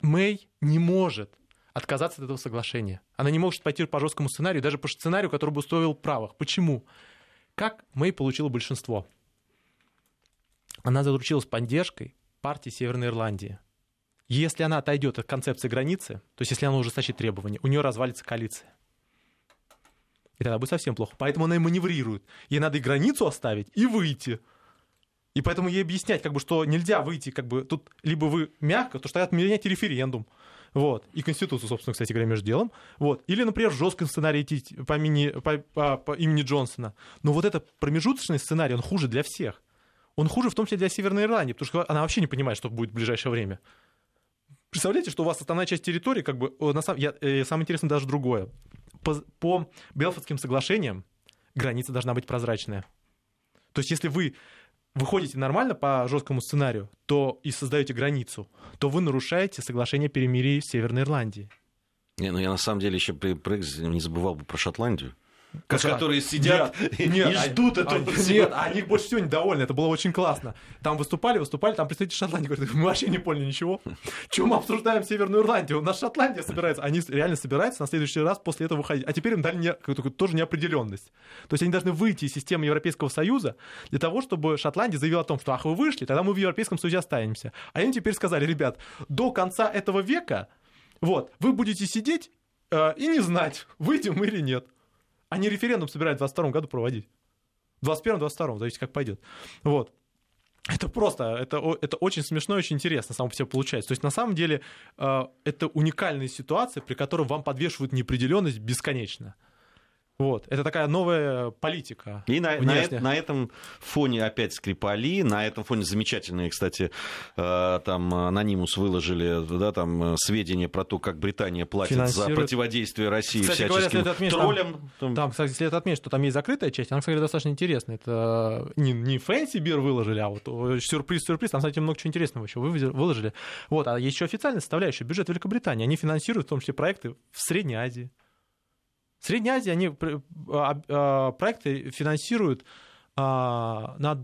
Мэй не может отказаться от этого соглашения. Она не может пойти по жесткому сценарию, даже по сценарию, который бы устроил правых. Почему? Как Мэй получила большинство? Она заручилась поддержкой партии Северной Ирландии. Если она отойдет от концепции границы, то есть если она ужесточит требования, у нее развалится коалиция. И тогда будет совсем плохо. Поэтому она и маневрирует. Ей надо и границу оставить, и выйти. И поэтому ей объяснять, как бы, что нельзя выйти, как бы, тут либо вы мягко, то что отменяйте референдум. Вот. И Конституцию, собственно, кстати говоря, между делом. Вот. Или, например, жесткий сценарий идти по, мини, по, по, по имени Джонсона. Но вот этот промежуточный сценарий, он хуже для всех. Он хуже в том числе для Северной Ирландии, потому что она вообще не понимает, что будет в ближайшее время. Представляете, что у вас основная часть территории, как бы, на самом, я, э, самое интересное даже другое по, по Белфордским соглашениям граница должна быть прозрачная. То есть если вы выходите нормально по жесткому сценарию, то и создаете границу, то вы нарушаете соглашение перемирия в Северной Ирландии. Не, ну я на самом деле еще при Брекзите не забывал бы про Шотландию. Которые сидят нет, и, нет, и ждут а, этого. А, нет, они больше всего недовольны, это было очень классно. Там выступали, выступали, там представители Шотландии говорят, мы вообще не поняли ничего. Чем мы обсуждаем Северную Ирландию? У нас Шотландия собирается. Они реально собираются на следующий раз после этого выходить. А теперь им дали не, тоже неопределенность. То есть они должны выйти из системы Европейского Союза для того, чтобы Шотландия заявила о том, что ах, вы вышли, тогда мы в Европейском Союзе останемся. А им теперь сказали, ребят, до конца этого века вот, вы будете сидеть э, и не знать, выйдем мы или нет. Они референдум собираются в 22 году проводить. В 21-22, зависит, как пойдет. Вот. Это просто, это, это очень смешно и очень интересно само по себе получается. То есть на самом деле э, это уникальная ситуация, при которой вам подвешивают неопределенность бесконечно. Вот. Это такая новая политика. И на, на, на этом фоне опять Скрипали, на этом фоне замечательные, кстати, э, там анонимус выложили да, там, сведения про то, как Британия платит за противодействие России кстати, всяческим говоря, отметить, троллям. Там, там, кстати, следует отметить, что там есть закрытая часть, она, кстати, достаточно интересная. Это не, не Фэнси Бир выложили, а вот сюрприз-сюрприз, там, кстати, много чего интересного еще выложили. Вот, а еще официальная составляющая, бюджет Великобритании. Они финансируют в том числе проекты в Средней Азии. В Средней Азии они а, а, проекты финансируют а, на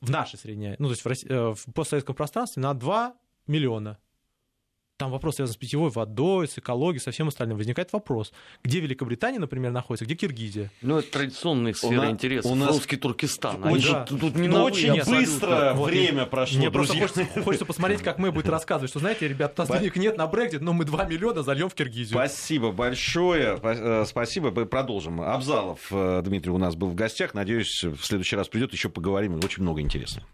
в нашей Средней ну, то есть в, России, э, в постсоветском пространстве на 2 миллиона. Там вопрос связан с питьевой водой, с экологией, со всем остальным. Возникает вопрос, где Великобритания, например, находится, где Киргизия? Ну, это традиционные сферы интересов. У нас русский Туркестан. Они да. тут, не Очень новые, быстро вот, время прошло, Мне друзья. просто хочется, хочется посмотреть, как мы будем рассказывать, что, знаете, ребят, у нас денег нет на Брекзит, но мы 2 миллиона зальем в Киргизию. Спасибо большое. Э, спасибо. Продолжим. Абзалов э, Дмитрий у нас был в гостях. Надеюсь, в следующий раз придет, еще поговорим. Очень много интересного.